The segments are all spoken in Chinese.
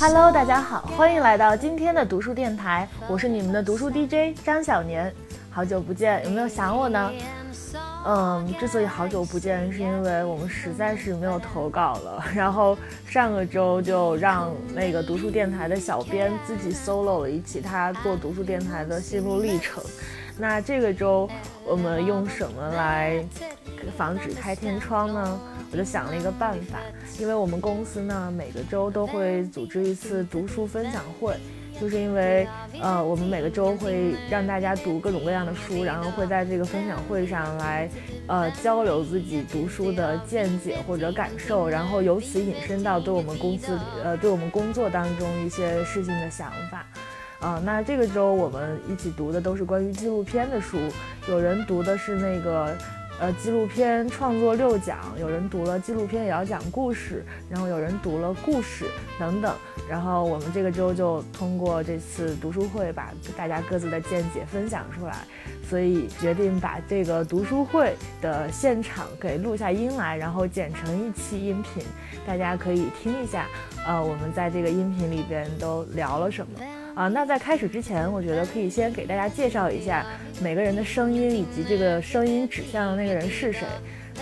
Hello，大家好，欢迎来到今天的读书电台，我是你们的读书 DJ 张小年，好久不见，有没有想我呢？嗯，之所以好久不见，是因为我们实在是没有投稿了，然后上个周就让那个读书电台的小编自己 solo 了一期他做读书电台的心路历程。那这个周我们用什么来防止开天窗呢？我就想了一个办法，因为我们公司呢每个周都会组织一次读书分享会，就是因为呃我们每个周会让大家读各种各样的书，然后会在这个分享会上来呃交流自己读书的见解或者感受，然后由此引申到对我们公司呃对我们工作当中一些事情的想法。啊，那这个周我们一起读的都是关于纪录片的书，有人读的是那个，呃，纪录片创作六讲，有人读了纪录片也要讲故事，然后有人读了故事等等，然后我们这个周就通过这次读书会把大家各自的见解分享出来，所以决定把这个读书会的现场给录下音来，然后剪成一期音频，大家可以听一下，呃，我们在这个音频里边都聊了什么。啊，那在开始之前，我觉得可以先给大家介绍一下每个人的声音以及这个声音指向的那个人是谁。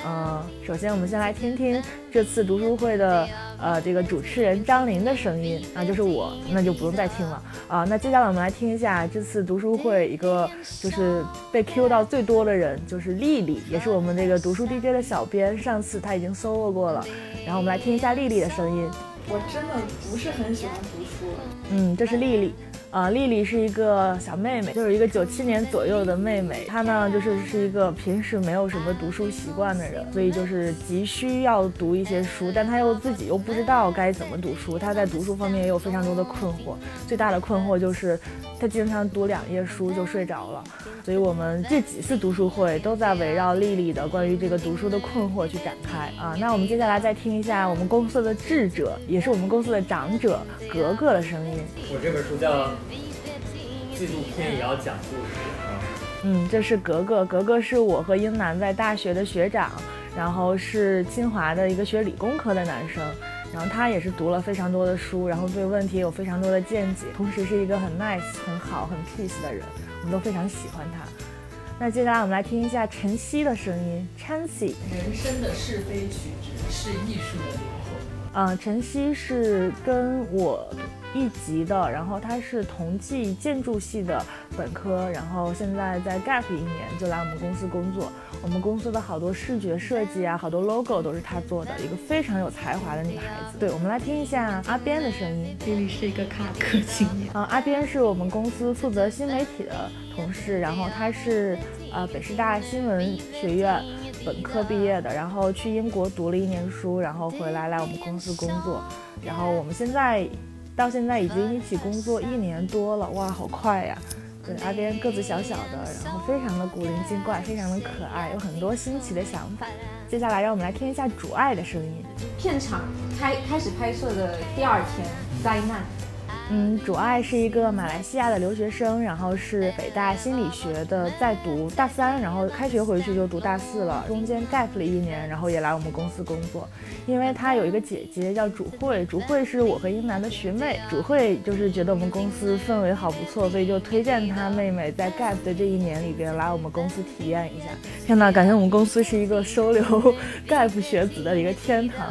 嗯，首先我们先来听听这次读书会的呃这个主持人张琳的声音啊，就是我，那就不用再听了啊。那接下来我们来听一下这次读书会一个就是被 Q 到最多的人，就是丽丽，也是我们这个读书 DJ 的小编，上次她已经 solo 过了，然后我们来听一下丽丽的声音。我真的不是很喜欢读书。嗯，这是丽丽，呃，丽丽是一个小妹妹，就是一个九七年左右的妹妹。她呢，就是是一个平时没有什么读书习惯的人，所以就是急需要读一些书，但她又自己又不知道该怎么读书。她在读书方面也有非常多的困惑，最大的困惑就是她经常读两页书就睡着了。所以我们这几次读书会都在围绕丽丽的关于这个读书的困惑去展开啊。那我们接下来再听一下我们公司的智者，也是我们公司的长者格格的声音。我这本书叫《纪录片也要讲故事》啊。嗯，这是格格，格格是我和英男在大学的学长，然后是清华的一个学理工科的男生，然后他也是读了非常多的书，然后对问题有非常多的见解，同时是一个很 nice、很好、很 peace 的人。我们都非常喜欢他。那接下来我们来听一下晨曦的声音，Chancy。人生的是非曲直是艺术的灵魂。嗯，晨曦是跟我一级的，然后他是同济建筑系的本科，然后现在在 Gap 一年就来我们公司工作。我们公司的好多视觉设计啊，好多 logo 都是他做的，一个非常有才华的女孩子。对，我们来听一下阿边的声音。丽丽是一个卡壳青年。啊，阿边是我们公司负责新媒体的同事，然后他是呃北师大新闻学院本科毕业的，然后去英国读了一年书，然后回来来我们公司工作，然后我们现在到现在已经一起工作一年多了，哇，好快呀！对，阿边个子小小的，然后非常的古灵精怪，非常的可爱，有很多新奇的想法。接下来让我们来听一下主爱的声音。片场开开始拍摄的第二天，灾难。嗯，主爱是一个马来西亚的留学生，然后是北大心理学的，在读大三，然后开学回去就读大四了，中间 gap 了一年，然后也来我们公司工作。因为他有一个姐姐叫主慧，主慧是我和英男的学妹，主慧就是觉得我们公司氛围好不错，所以就推荐他妹妹在 gap 的这一年里边来我们公司体验一下。天哪，感觉我们公司是一个收留 gap 学子的一个天堂。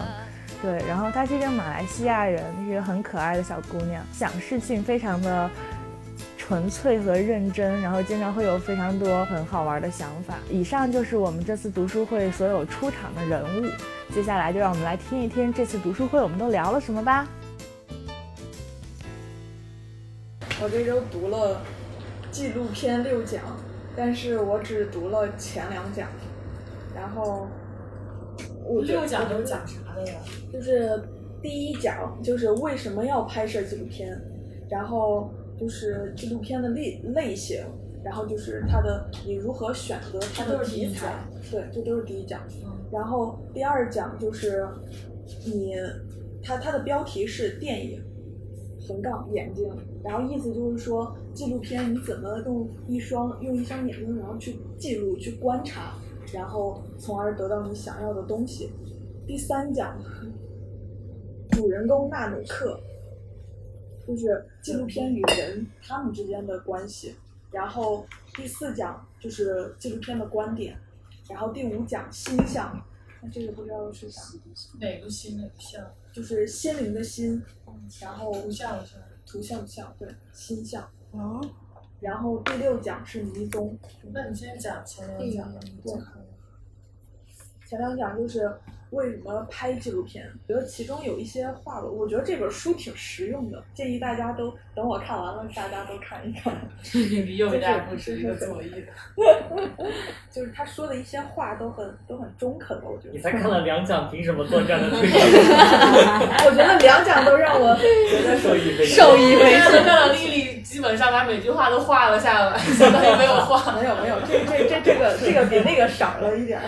对，然后她是一个马来西亚人，是一个很可爱的小姑娘，想事情非常的纯粹和认真，然后经常会有非常多很好玩的想法。以上就是我们这次读书会所有出场的人物，接下来就让我们来听一听这次读书会我们都聊了什么吧。我这周读了纪录片六讲，但是我只读了前两讲，然后。六讲都是讲啥的呀？就是第一讲就是为什么要拍摄纪录片，然后就是纪录片的类类型，然后就是它的你如何选择它的题材，对，这都是第一讲。然后第二讲就是你，它它的标题是电影横杠眼睛，然后意思就是说纪录片你怎么用一双用一双眼睛然后去记录去观察。然后，从而得到你想要的东西。第三讲，主人公纳努克，就是纪录片与人他们之间的关系。然后第四讲就是纪录片的观点，然后第五讲心象，那这个不知道是啥，哪个心哪个相？就是心灵的心，然后图像的像。图像的像，对，心象。哦，然后第六讲是迷踪，那你先讲前两讲吧。对前两讲就是为什么拍纪录片，觉得其中有一些话，我觉得这本书挺实用的，建议大家都等我看完了，大家都看一看。你又家布置一个作业。就是他说的一些话都很都很中肯的，我觉得。你才看了两讲，凭什么做这样的推 荐？我觉得两讲都让我觉得受益匪浅。受益匪看浅。了丽丽基本上把每句话都画了下来，相当于没有画。没有没有，这这这这个这个比那个少了一点儿。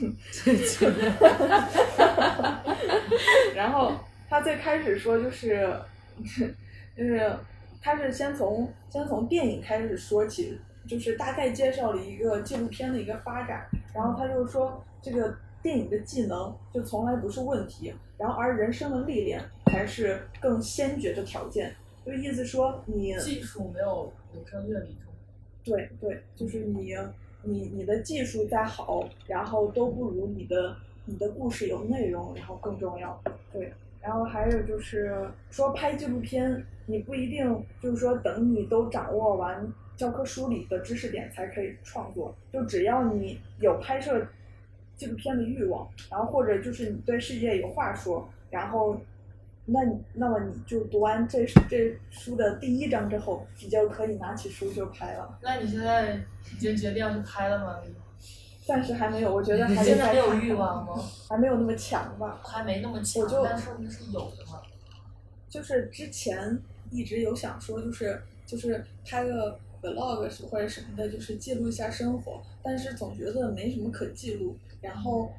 然后他最开始说就是，就是他是先从先从电影开始说起，就是大概介绍了一个纪录片的一个发展，然后他就说这个电影的技能就从来不是问题，然后而人生的历练才是更先决的条件，就意思说你技术没有人生阅历重。对对，就是你你你的技术再好，然后都不如你的你的故事有内容，然后更重要。对，然后还有就是说拍纪录片，你不一定就是说等你都掌握完教科书里的知识点才可以创作，就只要你有拍摄纪录片的欲望，然后或者就是你对世界有话说，然后。那你那么你就读完这这书的第一章之后，你就可以拿起书就拍了。那你现在已经决定要去拍了吗？暂时还没有，我觉得还得现在没有欲望吗？还没有那么强吧。还没那么强我就，但说明是有的嘛。就是之前一直有想说，就是就是拍个 vlog 是或者什么的，就是记录一下生活，但是总觉得没什么可记录。然后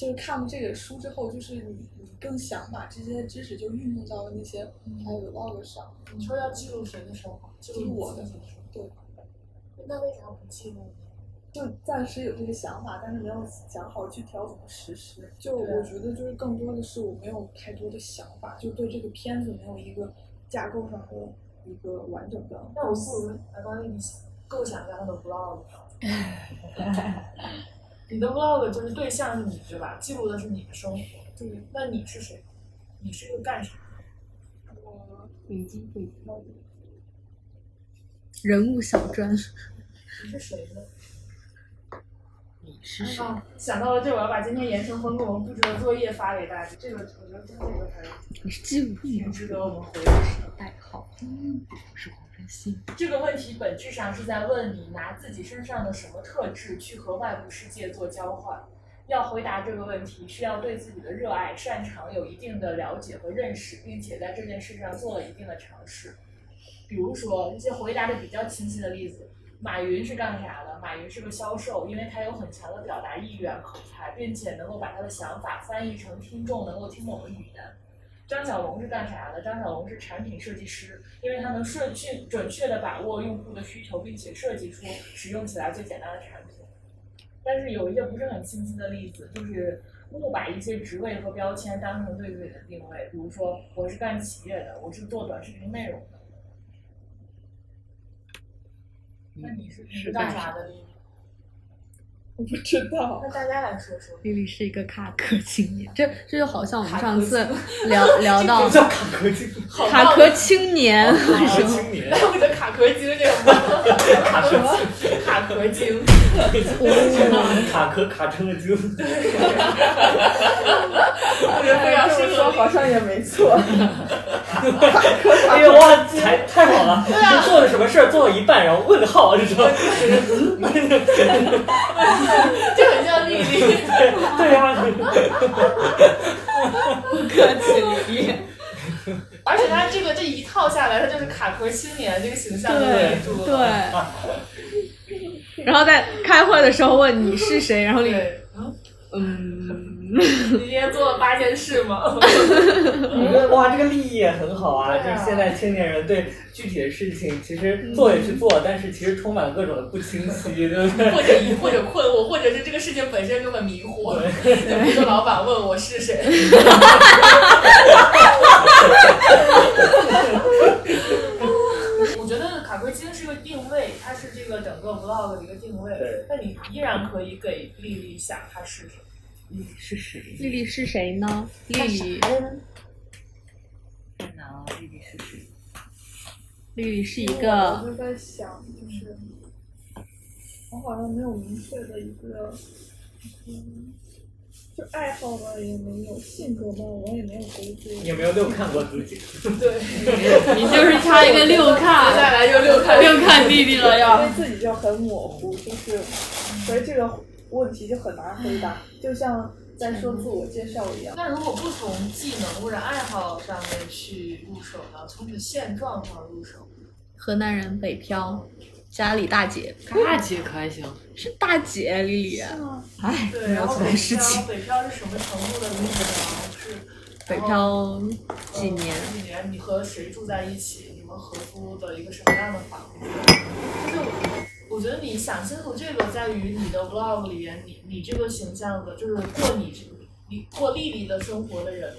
就是看了这个书之后，就是你你更想把这些知识就运用到那些还有 vlog 上。你说要记录谁的生活？记录我的。对，那为啥不记录呢？就暂时有这个想法，但是没有想好具体要怎么实施。就我觉得，就是更多的是我没有太多的想法，就对这个片子没有一个架构上的一个完整的。那我不如来帮你构想一下他的 vlog。你的 vlog 就是对象是你对吧？记录的是你的生活。对，那你是谁？你是一个干啥？我北京北漂人物小传，你是谁呢？你是谁？啊，想到了这，我要把今天严成峰给我们布置的作业发给大家。这个我觉得真这个还你是记录挺值得我们回的。代号，嗯，是这个问题本质上是在问你拿自己身上的什么特质去和外部世界做交换。要回答这个问题，需要对自己的热爱、擅长有一定的了解和认识，并且在这件事上做了一定的尝试。比如说一些回答的比较清晰的例子，马云是干啥的？马云是个销售，因为他有很强的表达意愿、口才，并且能够把他的想法翻译成听众能够听懂的语言。张小龙是干啥的？张小龙是产品设计师，因为他能顺去准确的把握用户的需求，并且设计出使用起来最简单的产品。但是有一些不是很清晰的例子，就是误把一些职位和标签当成对自己的定位，比如说我是干企业的，我是做短视频内容的。那你是你是干啥的？我不知道。那大家来说说。丽丽是一个卡壳青年，这这就好像我们上次聊 聊到叫卡壳精，卡壳青年，卡壳？青年，那我觉得卡壳精这个卡壳精，卡壳精，卡壳卡成了精。我觉得非常适这么说合好像也没错。哎呦哇，太太好了！你做了什么事儿？做了一半，然后问号，你知道吗？就很像丽丽。对呀，客气丽丽。而且他这个这一套下来，他就是卡壳青年这个形象就对立住了。对。然后在开会的时候问你是谁，然后丽丽对，嗯，你今天做了八件事吗？我觉得哇，这个利益也很好啊！啊就是现在青年人对具体的事情，其实做也去做，但是其实充满各种的不清晰，对不对？或者疑，或者困惑，或者是这个事情本身就很迷惑。就 比如说老板问我是谁，我觉得卡壳精是个定位，它是这个整个 vlog 的一个定位对。但你依然可以给丽丽想她是谁。丽是谁？丽丽是谁呢？丽丽，天哪，丽丽是谁？丽丽是一我个就在想，就是我好像没有明确的一个，嗯，就爱好吧也没有，性格吧我也没有回归。你有没有六看过自己？对，你就是差一个六看，接下来就六看六看弟弟了因要为。自己就很模糊，就是所以这个问题就很难回答，就像在说自我介绍一样。那如果不从技能或者爱好上面去入手呢？从你的现状上入手？河南人北漂，家里大姐大姐可还行，是大姐，丽丽。哎，对，然后北事情漂，。北漂是什么程度的例子呢？是北漂几嗯年？几年？你和谁住在一起？你们合租的一个什么样的房子？就是我我觉得你想清楚这个，在于你的 vlog 里边，你你这个形象的，就是过你你过丽丽的生活的人，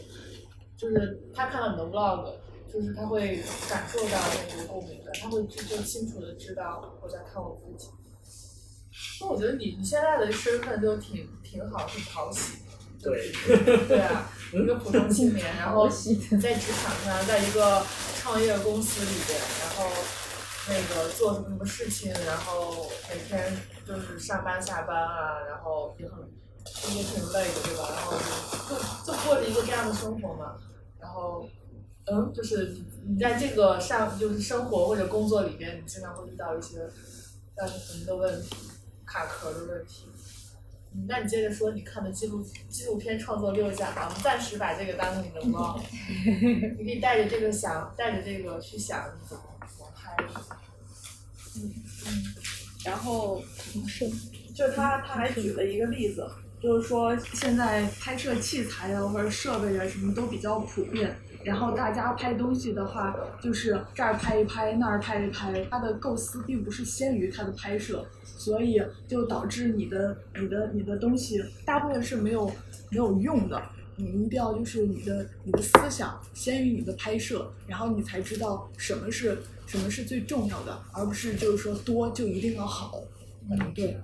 就是他看到你的 vlog，就是他会感受到那个共鸣的，他会就就清楚的知道我在看我自己。那我觉得你你现在的身份就挺挺好，挺讨喜。对，对啊，一个普通青年，然后 在职场上，在一个创业公司里边，然后那个做什么什么事情，然后每天就是上班下班啊，然后也很也挺累的，对吧？然后就就就过着一个这样的生活嘛，然后。嗯，就是你你在这个上就是生活或者工作里边，你经常会遇到一些让你的问题，卡壳的问题。嗯，那你接着说你看的纪录纪录片创作六讲吧，我们暂时把这个当成你的 vlog，你可以带着这个想，带着这个去想你怎么怎么拍。嗯嗯然后是，就他他还举了一个例子，就是说现在拍摄器材呀或者设备啊什么都比较普遍，然后大家拍东西的话，就是这儿拍一拍，那儿拍一拍，它的构思并不是先于它的拍摄，所以就导致你的你的你的东西大部分是没有没有用的。你一定要就是你的你的思想先于你的拍摄，然后你才知道什么是什么是最重要的，而不是就是说多就一定要好。嗯，对。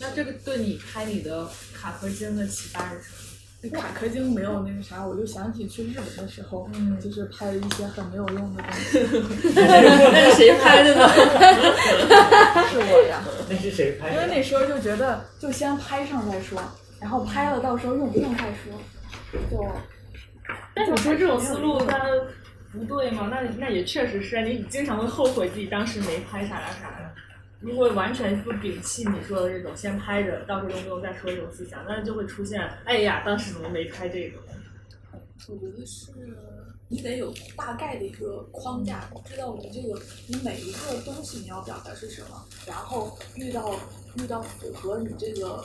那这个对你拍你的卡壳精的启发是什么？那卡壳精没有那个啥，我就想起去日本的时候，嗯就是拍了一些很没有用的东西。那是谁拍的呢？是我呀，那是谁拍的？因为那时候就觉得就先拍上再说，然后拍了到时候用不用再说，就。但你说这种思路它不对吗？那那也确实是，你经常会后悔自己当时没拍啥啥啥的。如果完全不摒弃你说的这种先拍着，到时候用不用再说这种思想，那就会出现，哎呀，当时怎么没拍这个？我觉得是你得有大概的一个框架，知道你这个你每一个东西你要表达是什么，然后遇到遇到符合你这个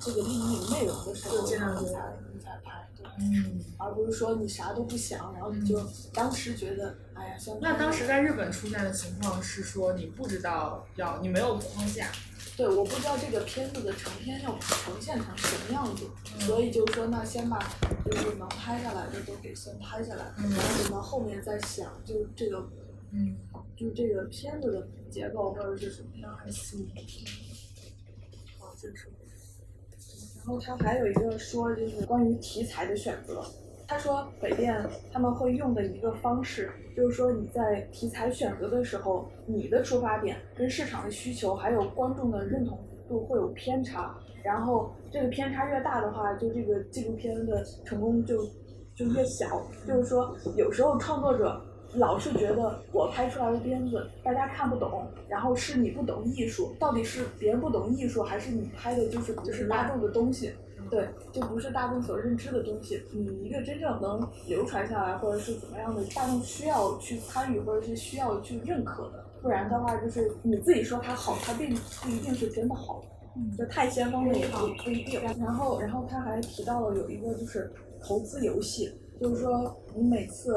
这个利益内容的时候，就尽量你才你才拍，对，嗯，而不是说你啥都不想，然后你就当时觉得，哎呀，那当时在日本出现的情况是说你不知道要，你没有框架，对，我不知道这个片子的成片要呈现成什么样子，所以就说那先把就是能拍下来的都给先拍下来，然后等到后面再想，就这个嗯，就是这个片子的结构或者是什么样还行。然后他还有一个说，就是关于题材的选择。他说北电他们会用的一个方式，就是说你在题材选择的时候，你的出发点跟市场的需求还有观众的认同度会有偏差，然后这个偏差越大的话，就这个纪录片的成功就就越小。就是说，有时候创作者老是觉得我拍出来的片子大家看不懂，然后是你不懂艺术，到底是别人不懂艺术，还是你拍的就是不是大众的东西？对，就不是大众所认知的东西。你一个真正能流传下来，或者是怎么样的，大众需要去参与，或者是需要去认可的。不然的话，就是你自己说它好，它并不一定是真的好。就太先锋的也不不一定。然后，然后他还提到了有一个就是投资游戏，就是说你每次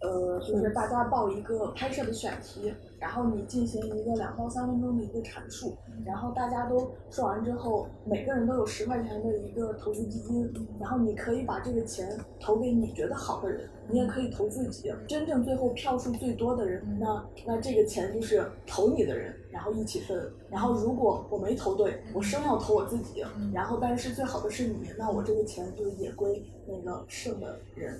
呃，就是大家报一个拍摄的选题，然后你进行一个两到三分钟的一个阐述，然后大家都说完之后，每个人都有十块钱的一个投资基金，然后你可以把这个钱投给你觉得好的人，你也可以投自己。真正最后票数最多的人，那那这个钱就是投你的人，然后一起分。然后如果我没投对，我生要投我自己，然后但是最好的是你，那我这个钱就也归那个胜的人。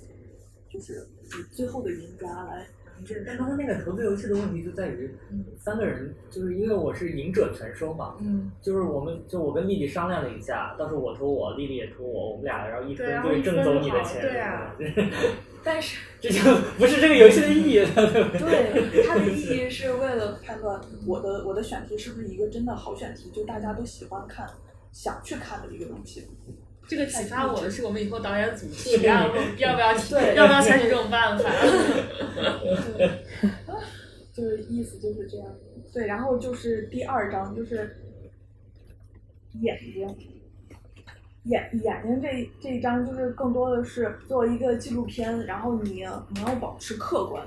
就是以最后的赢家来。这但刚才那个投资游戏的问题就在于，三个人就是因为我是赢者全收嘛，嗯，就是我们就我跟丽丽商量了一下，到时候我投我，丽丽也投我，我们俩然后一分对挣走你的钱，对啊 但是这就不是这个游戏的意义了，对不对？对它的意义是为了判断我的我的选题是不是一个真的好选题，就大家都喜欢看、想去看的一个东西。这个启发我的是我们以后导演组提案，要不要对要不要采取这种办法？对，就是意思就是这样。对，然后就是第二章就是眼睛，眼眼睛这这一章就是更多的是作为一个纪录片，然后你你要保持客观，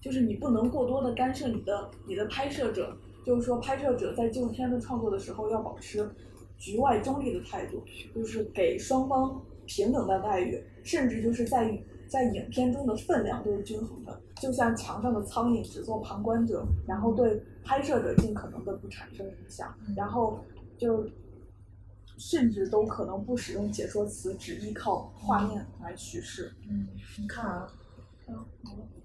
就是你不能过多的干涉你的你的拍摄者，就是说拍摄者在纪录片的创作的时候要保持局外中立的态度，就是给双方平等的待遇，甚至就是在在影片中的分量都是均衡的，就像墙上的苍蝇只做旁观者，然后对拍摄者尽可能的不产生影响，然后就甚至都可能不使用解说词，只依靠画面来叙事。嗯，你看啊，嗯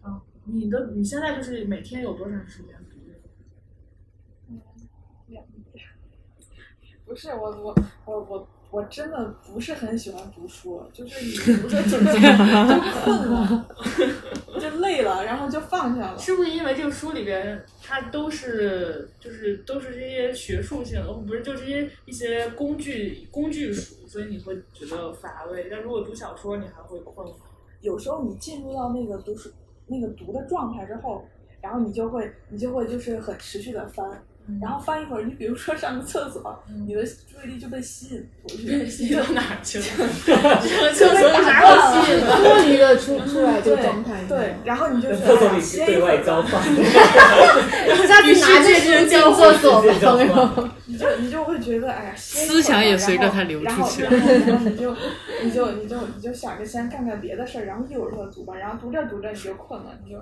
嗯，你的你现在就是每天有多长时间读这个？两不是我我我我我真的不是很喜欢读书，就是你 读着读着就困了，就累了，然后就放下了。是不是因为这个书里边它都是就是都是这些学术性的，不是就这些一些工具工具书，所以你会觉得乏味？但如果读小说，你还会困吗？有时候你进入到那个读书那个读的状态之后，然后你就会你就会就是很持续的翻，然后翻一会儿，你比如说上个厕所，你的注意力就被吸引过去，吸到哪儿去了？这个厕所有啥打好吸引的？脱离了出出来这个对状态。对，然后你就厕所里对会儿吧，外交换，下次拿着书进厕所吧，朋友。你就你就会觉得哎呀，歇一会儿思想也随着它流然后出去然后然后你就你就你就你就想着先干干别的事儿，然后一会儿再读吧，然后读着读着你就困了，你就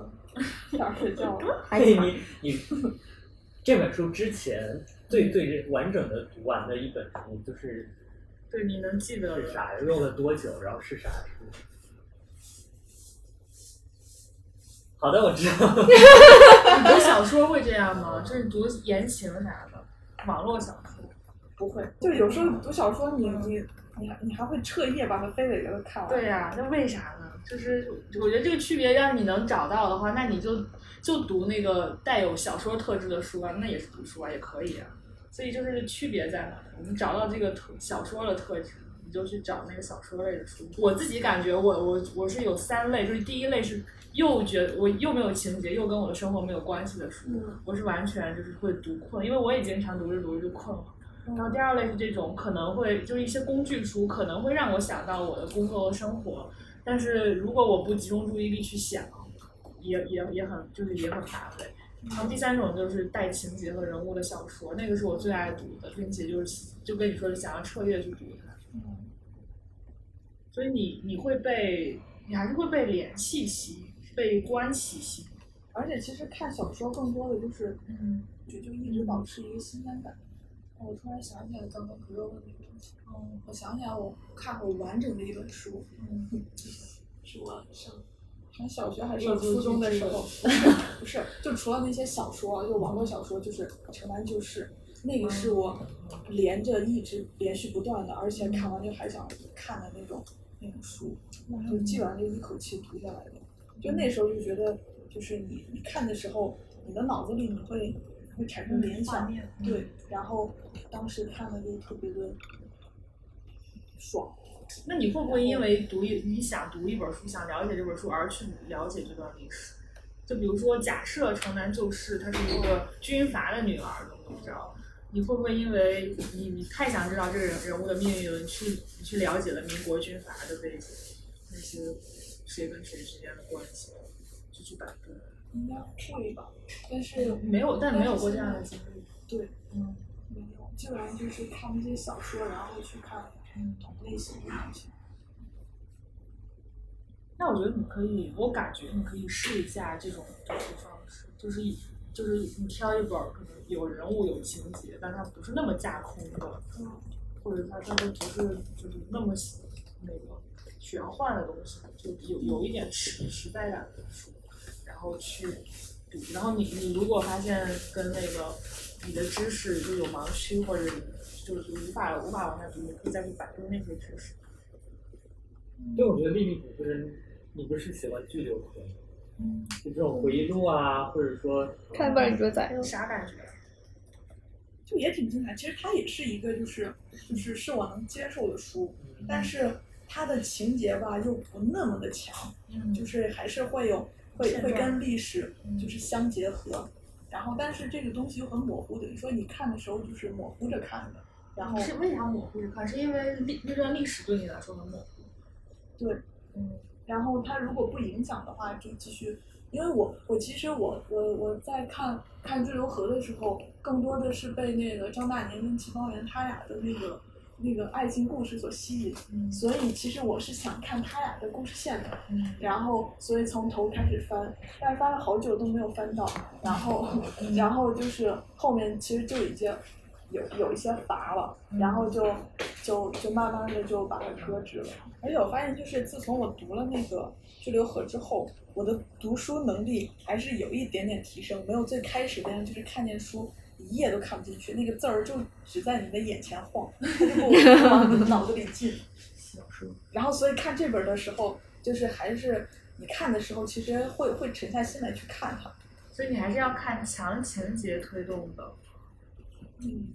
想睡觉了。对你你这本书之前最最完整的读完的一本书就是对，你能记得是啥？用了多久？然后是啥书？好的，我知道。你 读小说会这样吗？就是读言情啥的，网络小说。不会，就有时候读小说你，你你还你还会彻夜把它非得给它看完。对呀、那为啥呢？就是我觉得这个区别，要是你能找到的话，那你就就读那个带有小说特质的书啊，那也是读书啊，也可以啊。所以就是区别在哪儿？我们找到这个特小说的特质，你就去找那个小说类的书。我自己感觉我我我是有三类，就是第一类是又觉得我又没有情节，又跟我的生活没有关系的书，嗯我是完全就是会读困，因为我也经常读着读着就困了。然后第二类是这种可能会就是一些工具书，可能会让我想到我的工作和生活，但是如果我不集中注意力去想，也也也很就是也很乏味。然后第三种就是带情节和人物的小说，那个是我最爱读的，并且就是就跟你说是想要彻夜去读它。嗯所以你你会被你还是会被联系吸引，被关系吸引。而且其实看小说更多的就是，嗯，就就一直保持一个新鲜感。我突然想起来刚刚朋友问那个东西，嗯，我想起来我看过完整的一本书，嗯，是我上上小学还是上初中的时候，不是就除了那些小说，就网络小说，就是《城南旧事》，那个是我连着一直连续不断的，而且看完就还想看的那种那种书，就基本上就一口气读下来的。就那时候就觉得，就是你你看的时候，你的脑子里你会会产生联想，对，然后当时看的就特别的爽。那你会不会因为读一你想读一本书，想了解这本书而去了解这段历史？就比如说，假设城南旧事她是一个军阀的女儿，怎么怎么着？你会不会因为你你太想知道这个人人物的命运，你去你去了解了民国军阀的背景，那些谁跟谁之间的关系，就去百度。应该会吧，但是没有，但没有过这样的经历。对，嗯，没有，基本上就是看那些小说，然后去看同类型的东西。那我觉得你可以，我感觉你可以试一下这种读书方式，就是就是你挑一本可能有人物有情节，但它不是那么架空的，或者它它的不是就是那么那个玄幻的东西，就有有一点实实在感的书，然后去读。然后你你如果发现跟那个你的知识就有盲区，或者就是无法无法往下读，你可以再去百度那些知识。对，我觉得利利普不是你不是喜欢剧流河吗？嗯，就这种回忆录啊，或者说看吧，你说咋样？啥感觉？就也挺精彩。其实它也是一个，就是就是是我能接受的书，但是它的情节吧又不那么的强，嗯就是还是会有会会跟历史就是相结合。然后，但是这个东西又很模糊等于说你看的时候就是模糊着看的，然后是为啥模糊着看？是因为历那段历史对你来说很模糊。对，嗯然后它如果不影响的话，就继续。因为我我其实我我我在看看《坠流河》的时候，更多的是被那个张大年跟齐方圆他俩的那个那个爱情故事所吸引，嗯所以其实我是想看他俩的故事线的。嗯然后所以从头开始翻，但是翻了好久都没有翻到，然后 然后就是后面其实就已经有有一些乏了，然后就就就慢慢的就把它搁置了。而且我发现，就是自从我读了那个《滞留河》之后，我的读书能力还是有一点点提升，没有最开始那样，就是看见书一页都看不进去，那个字儿就只在你的眼前晃，往你的脑子里进。然后所以看这本儿的时候，就是还是你看的时候，其实会会沉下心来去看它。所以你还是要看强情节推动的。嗯，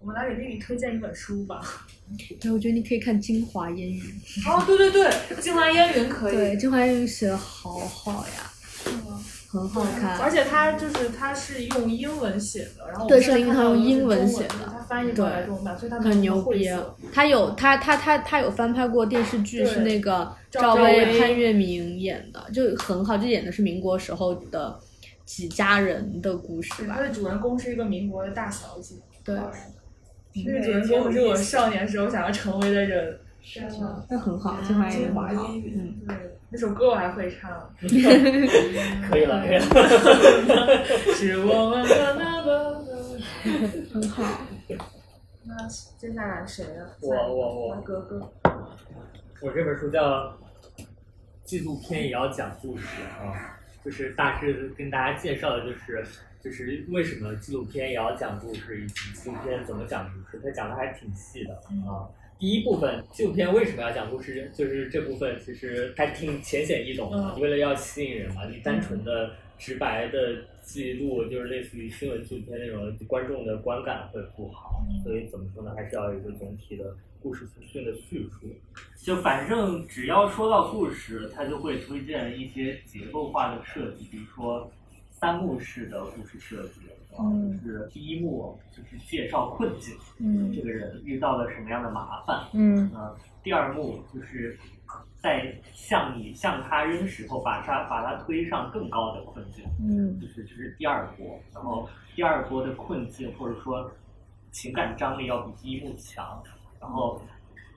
我们来给丽丽推荐一本书吧。对，我觉得你可以看《京华烟云》。哦，对对对，《京华烟云》可以。对，《京华烟云》写的好好呀，很好看。而且它就是它是用英文写的，然后对是因为它用英文写的它翻译过来中文版，所以它很牛逼晦涩，他有他他他他有翻拍过电视剧，是那个赵赵薇薇、潘粤明演的，就很好，就演的是民国时候的几家人的故事吧它。的主人公是一个民国的大小姐，对，这个主人公是我少年时候想要成为的人。是吗？那很好，京华烟京云很好。华，嗯，对，那首歌我还会唱。可以了，可以了。是我们的那个。很好。那接下来谁啊？我我我来格格。我这本书叫《纪录片也要讲故事》啊，就是大致跟大家介绍的就是就是为什么纪录片也要讲故事，以及纪录片怎么讲故事，他讲的还挺细的啊。第一部分纪录片为什么要讲故事，就是这部分其实还挺浅显易懂的，嗯为了要吸引人嘛，你单纯的直白的记录，就是类似于新闻纪录片那种，观众的观感会不好，所以怎么说呢，还是要有一个总体的故事资讯的叙述。就反正只要说到故事，它就会推荐一些结构化的设计，比如说三幕式的故事设计。啊，就是第一幕就是介绍困境，嗯这个人遇到了什么样的麻烦，嗯呃，第二幕就是在向你向他扔石头，把他把他推上更高的困境，嗯就是这是第二波。然后第二波的困境或者说情感张力要比第一幕强。然后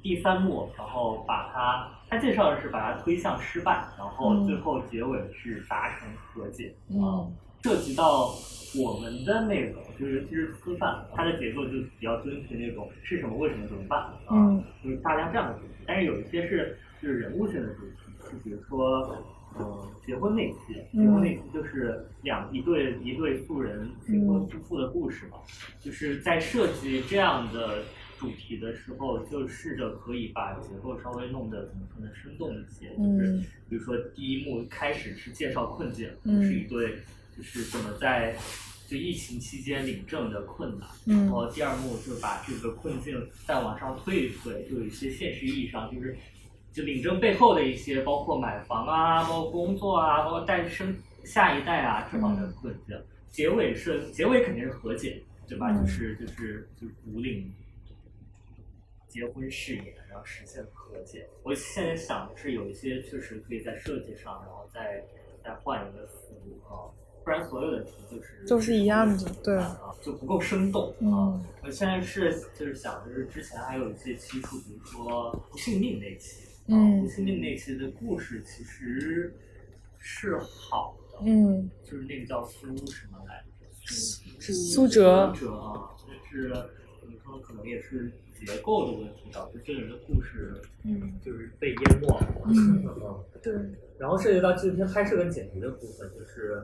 第三幕，然后把他他介绍的是把他推向失败，然后最后结尾是达成和解。啊嗯涉及到我们的内容，就是尤其是私饭，它的结构就比较遵循那种是什么、为什么、怎么办啊，嗯就是大量这样的主题。但是有一些是就是人物性的主题，就比如说，嗯，结婚那期，结婚那期就是两一对一对素人新婚夫妇的故事嘛，就是在设计这样的。主题的时候，就试着可以把结构稍微弄得怎么说呢，生动一些。就是嗯比如说第一幕开始是介绍困境，嗯是一对就是怎么在就疫情期间领证的困难，嗯然后第二幕就把这个困境再往上推一推，就有一些现实意义上就是就领证背后的一些，包括买房啊，包括工作啊，包括带生下一代啊这方面的困境。结尾是结尾肯定是和解，对吧？嗯就是就是就是无领结婚誓言，然后实现和解。我现在想的是有一些确实可以在设计上，然后再再换一个思路啊，不然所有的题就是都是一样的对啊，就不够生动啊。嗯我现在是就是想，就是之前还有一些期数，比如说不信命那期，啊嗯不信命那期的故事其实是好的，嗯就是那个叫苏什么来着？苏苏哲苏哲啊，但是怎么说，可能也是结构的问题，导致这个人的故事，嗯，就是被淹没了。嗯嗯对，然后涉及到纪录片拍摄跟剪辑的部分，就是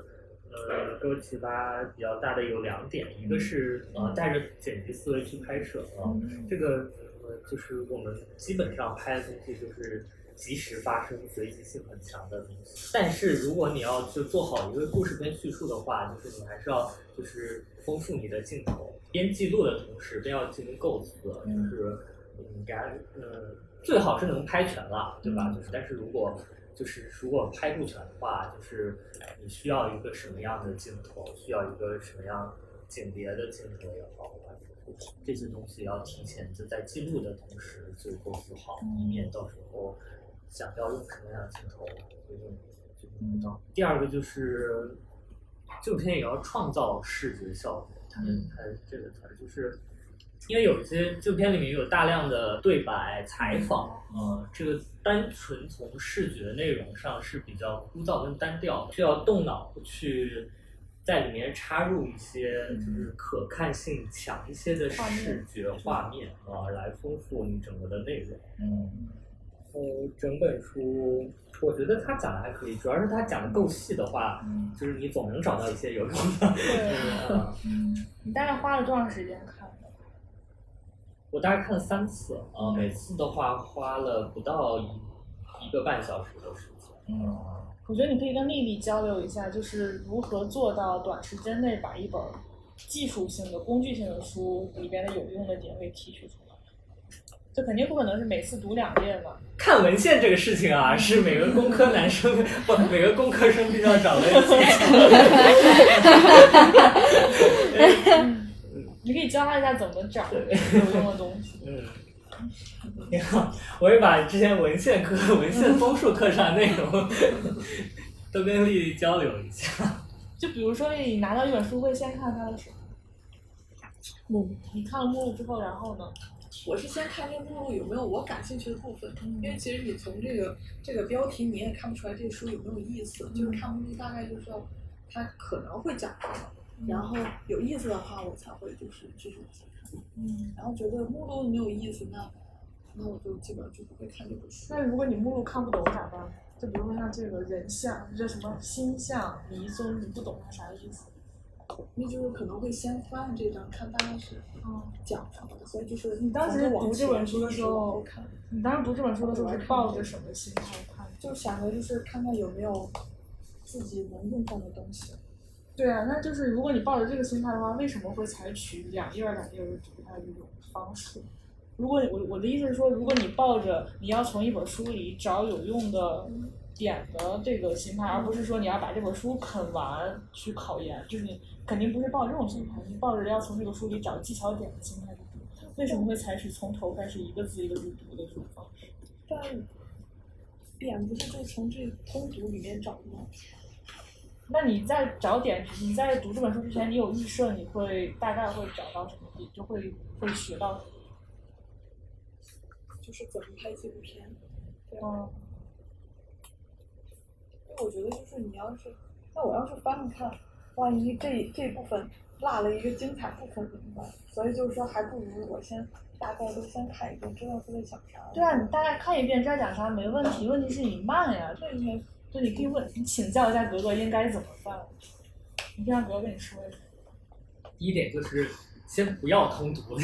呃，给我启发比较大的有两点，一个是呃带着剪辑思维去拍摄啊，这个呃就是我们基本上拍的东西就是及时发生、随机性很强的东西。但是如果你要就做好一个故事跟叙述的话，就是你还是要就是丰富你的镜头，边记录的同时边要进行构思，就是嗯，给它呃最好是能拍全了，对吧？就是但是如果就是如果拍不全的话，就是你需要一个什么样的镜头，需要一个什么样景别的镜头也好，这些东西要提前就在记录的同时就构思好，以免到时候想要用什么样的镜头就用就用不到。第二个就是纪录片也要创造视觉效果，它它这个词儿就是。因为有一些纪录片里面有大量的对白、采访，呃，这个单纯从视觉内容上是比较枯燥跟单调，需要动脑去在里面插入一些就是可看性强一些的视觉画面啊、来丰富你整个的内容。嗯呃，整本书我觉得他讲的还可以，主要是他讲的够细的话，就是你总能找到一些有用的。对，嗯你大概花了多长时间？我大概看了三次，啊、每次的话花了不到一一个半小时的时间。嗯，我觉得你可以跟丽丽交流一下，就是如何做到短时间内把一本技术性的、工具性的书里边的有用的点给提取出来。这肯定不可能是每次读两页嘛。看文献这个事情啊，是每个工科男生不，每个工科生必须要掌握的技巧。你可以教他一下怎么找有用的东西。嗯，你好，我也把之前文献课、文献综述课上的内容 都跟丽丽交流一下。就比如说，你拿到一本书会先看它的什么？目录。你看了目录之后，然后呢？我是先看这个目录有没有我感兴趣的部分，因为其实你从这个这个标题你也看不出来这个书有没有意思，就是看目录大概就知道它可能会讲什么，然后有意思的话我才会就是继续往下看，嗯。然后觉得目录没有意思，那那我就基本上就不会看这本书。那如果你目录看不懂咋办？就比如说像这个人像，这什么星象、迷踪，你不懂它啥意思？那就是可能会先翻这章看大概是嗯，讲什么的，所以就是你当时读这本书的时候，你当时读这本书的时候是抱着什么心态看？就想着就是看看有没有自己能用上的东西。对啊，那就是如果你抱着这个心态的话，为什么会采取两页儿两页儿的读它的这种方式？如果我我的意思是说，如果你抱着你要从一本书里找有用的点的这个心态，而不是说你要把这本书啃完去考研，就是你肯定不是抱着这种心态，你抱着要从这个书里找技巧点的心态。为什么会采取从头开始一个字一个字读的这种方式？但点不是就从这通读里面找吗？那你在找点，你在读这本书之前，你有预设你会大概会找到什么你，就会会学到什么？就是怎么拍纪录片。对，嗯，因为我觉得就是你要是，那我要是翻着看，万一这这部分落了一个精彩部分怎么办？所以就是说，还不如我先大概都先看一遍，知道他在讲啥。对啊，你大概看一遍，知道讲啥没问题，问题是你慢呀。这应该对，你可以问，你请教一下格格应该怎么办。你可以让格格跟你说一下。第一点就是先不要通读，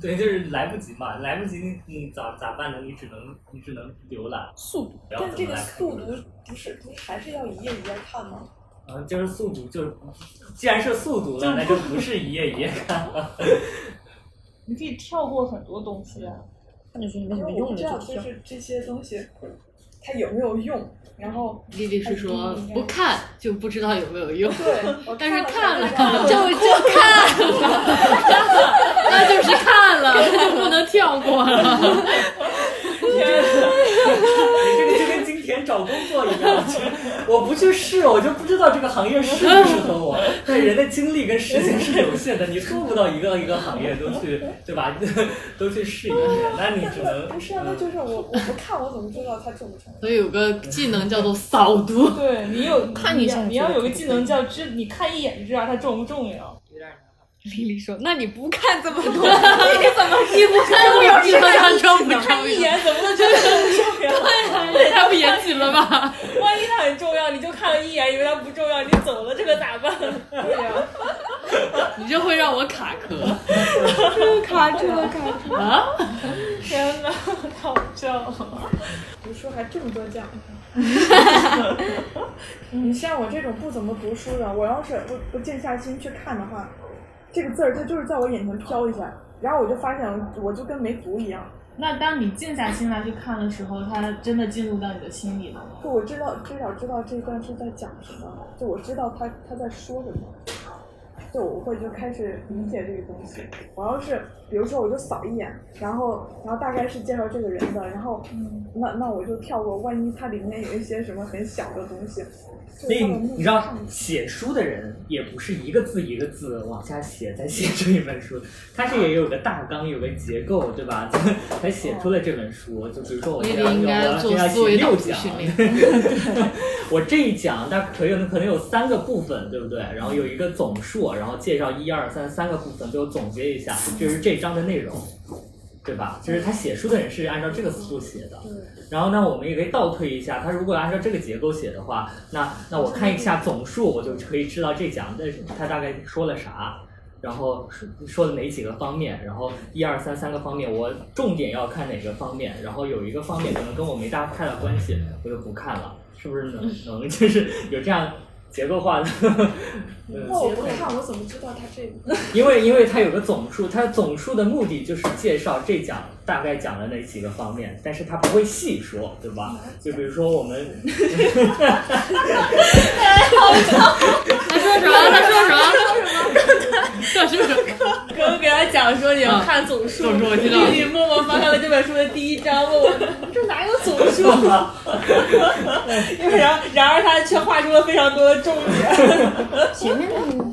对，就是来不及嘛，来不及你你咋咋办呢？你只能你只能浏览速读，但这个怎么来看速读不是不是还是要一页一页看吗？嗯，就是速读，就是既然是速读了，那就不是一页一页看了。你可以跳过很多东西啊。看进去没什因为我么用的不知道就跳。就是这些东西它有没有用，然后丽丽是说嗯不看就不知道有没有用，对，但是看看了了就就看了，那就是看了，那就不能跳过了。你这个就跟金田找找工作一样，我不去试，我就不知道这个行业适不适合我。但人的精力跟时间是有限的，你做不到一个一个行业都去，对吧？都去试一遍，那你只能不是啊，那就是我我不看我怎么知道它重不重要？所以有个技能叫做扫毒。对你有看一下你要有个技能叫知，你看一眼就知道它重不重要。丽丽说：“那你不看这么 多，你怎么你不看我有知道它重不重看一？眼怎么能觉得它不重要？对呀，太不严谨了吧？万一它很重要，你就看了一眼，以为它不重要，你走了，这个咋办？对呀、你这会让我卡壳 卡住了，卡住了。啊！天哪，好笑！读书还这么多讲究。你像我这种不怎么读书的，我要是不不静下心去看的话，这个字儿它就是在我眼前飘一下，然后我就发现我就跟没读一样。那当你静下心来去看的时候，它真的进入到你的心里了吗？就我知道，至少知道这一段是在讲什么，就我知道他他在说什么，就我会就开始理解这个东西。我要是比如说我就扫一眼，然后然后大概是介绍这个人的，然后那那我就跳过，万一它里面有一些什么很小的东西，所以你知道，写书的人也不是一个字一个字往下写才写出一本书，他是也有个大纲，有个结构，对吧？才写出了这本书。就比如说我丽这样，丽应该我要写六讲。我这一讲它可能可能有三个部分，对不对？然后有一个总数，然后介绍一二三三个部分，最后总结一下，就是这章的内容，对吧？就是他写书的人是按照这个思路写的。然后呢，我们也可以倒推一下，他如果按照这个结构写的话，那那我看一下总数，我就可以知道这讲的他大概说了啥。然后说说了哪几个方面，然后一二三三个方面，我重点要看哪个方面，然后有一个方面可能跟我没大太大关系，我就不看了，是不是能能 就是有这样结构化的？嗯那我不看，我怎么知道他这个？因为因为它有个总数，它总数的目的就是介绍这讲大概讲了那几个方面，但是他不会细说，对吧？就比如说我们他说什么？他说什么？他说什么？哥哥给他讲说你要看总数，总数我知道丽丽默默翻开了这本书的第一章，问我这哪有总数？因为然然而他却画出了非常多的重点。前面那个，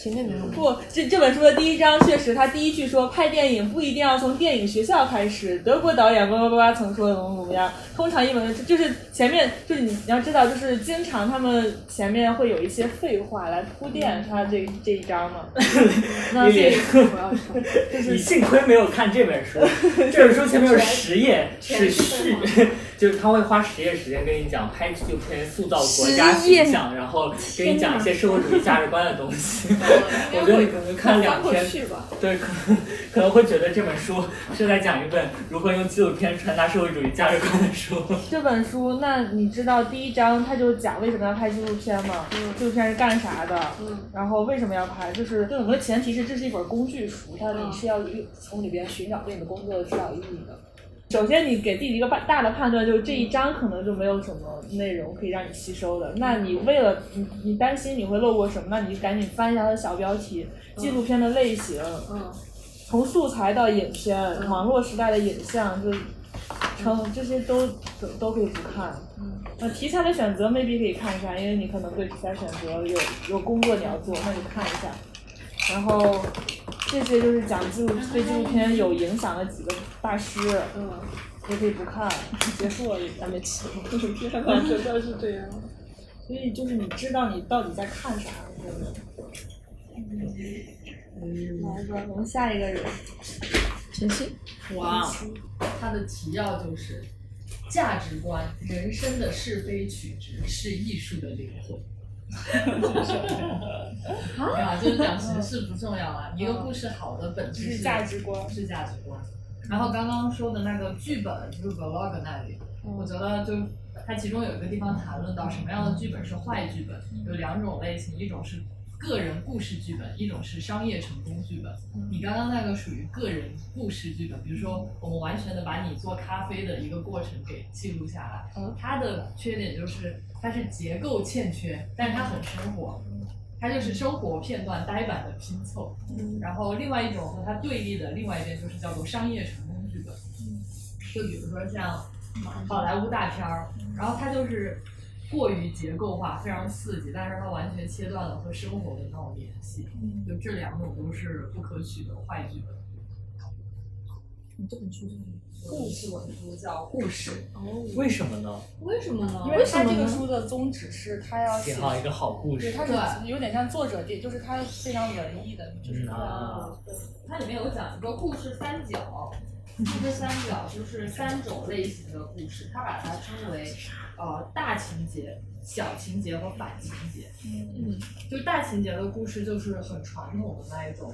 前面没有。不，这这本书的第一章确实，他第一句说拍电影不一定要从电影学校开始。德国导演叭叭叭叭曾说怎么怎么样。通常一本就是前面就是你你要知道，就是经常他们前面会有一些废话来铺垫他这这一章嘛。那丽丽这我要说，你幸亏没有看这本书，这本书前面有十页是序，就是他会花十页时间跟你讲拍纪录片、塑造国家形象，然后跟你讲一些社会主义价值观的东西。我觉得你可能看两天，对，可能可能会觉得这本书是在讲一本如何用纪录片传达社会主义价值观的书。这本书，那你知道第一章他就讲为什么要拍纪录片吗？纪录片是干啥的？然后为什么要拍？就是这有个前提是这是一本工具书，它你是要从里边寻找对你的工作的指导意义的。首先，你给自己一个大大的判断，就是这一章可能就没有什么内容可以让你吸收的。那你为了你你担心你会漏过什么，那你就赶紧翻一下它的小标题，纪录片的类型，嗯，从素材到影片，网络时代的影像，就成这些都都都可以不看。嗯，那题材的选择 maybe 可以看一下，因为你可能对题材选择有有工作你要做，那就看一下。然后这些就是讲纪录对纪录片有影响的几个大师，嗯，也可以不看，结束了咱们起。天哪，真的是这样。所以就是你知道你到底在看啥，真的。来吧，我们下一个人。晨曦，哇，它的提要就是价值观，人生的是非曲直是艺术的灵魂。没 有啊，就是讲形式不重要啊，一个故事好的本质是价值观是价值观。然后刚刚说的那个剧本，就是 vlog 那里，我觉得就它其中有一个地方谈论到什么样的剧本是坏剧本，有两种类型，一种是个人故事剧本，一种是商业成功剧本。你刚刚那个属于个人故事剧本，比如说我们完全的把你做咖啡的一个过程给记录下来，它的缺点就是它是结构欠缺，但是它很生活。它就是生活片段呆板的拼凑，然后另外一种和它对立的另外一边就是叫做商业成功剧本，就比如说像好莱坞大片儿，然后它就是过于结构化，非常刺激，但是它完全切断了和生活的那种联系，就这两种都是不可取的坏剧本。你这本书就是故事文书叫《故事》，为什么呢？为什么呢？因为他这个书的宗旨是他要写写，好一个好故事对，事他。是有点像作者电，就是他非常文艺的，就是嗯啊它里面有讲一个故事三角，故事三角就是三种类型的故事，它把它称为呃大情节、小情节和反情节。嗯，就大情节的故事就是很传统的那一种，